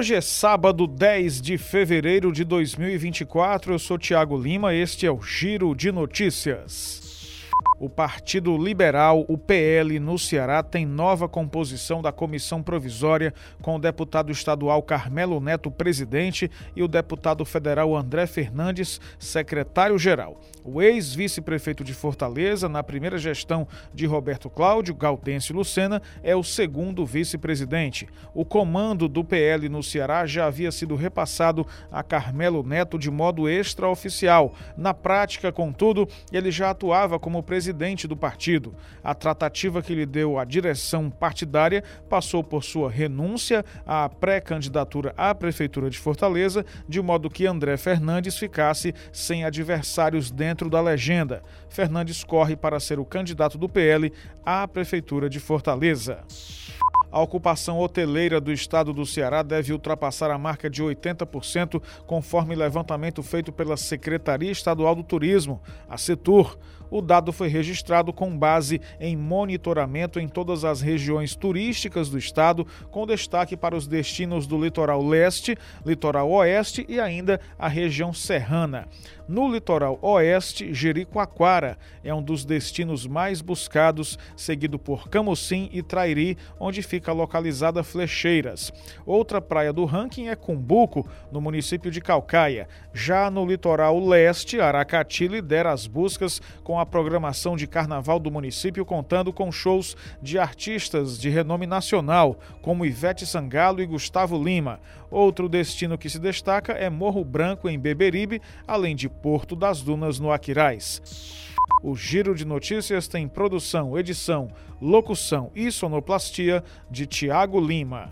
Hoje é sábado 10 de fevereiro de 2024. Eu sou Tiago Lima. Este é o Giro de Notícias. O Partido Liberal, o PL, no Ceará, tem nova composição da comissão provisória, com o deputado estadual Carmelo Neto, presidente, e o deputado federal André Fernandes, secretário-geral. O ex-vice-prefeito de Fortaleza, na primeira gestão de Roberto Cláudio, Gaudêncio Lucena, é o segundo vice-presidente. O comando do PL no Ceará já havia sido repassado a Carmelo Neto de modo extraoficial. Na prática, contudo, ele já atuava como presidente do partido. A tratativa que lhe deu a direção partidária passou por sua renúncia à pré-candidatura à Prefeitura de Fortaleza, de modo que André Fernandes ficasse sem adversários dentro da legenda. Fernandes corre para ser o candidato do PL à Prefeitura de Fortaleza. A ocupação hoteleira do estado do Ceará deve ultrapassar a marca de 80%, conforme levantamento feito pela Secretaria Estadual do Turismo, a Setur. O dado foi registrado com base em monitoramento em todas as regiões turísticas do estado, com destaque para os destinos do litoral leste, litoral oeste e ainda a região serrana. No litoral oeste, Jericoacoara é um dos destinos mais buscados, seguido por Camocim e Trairi, onde fica localizada Flecheiras. Outra praia do ranking é Cumbuco, no município de Calcaia. Já no litoral leste, Aracati lidera as buscas com a programação de carnaval do município, contando com shows de artistas de renome nacional, como Ivete Sangalo e Gustavo Lima. Outro destino que se destaca é Morro Branco, em Beberibe, além de Porto das Dunas, no Aquirais. O Giro de Notícias tem produção, edição, locução e sonoplastia de Tiago Lima.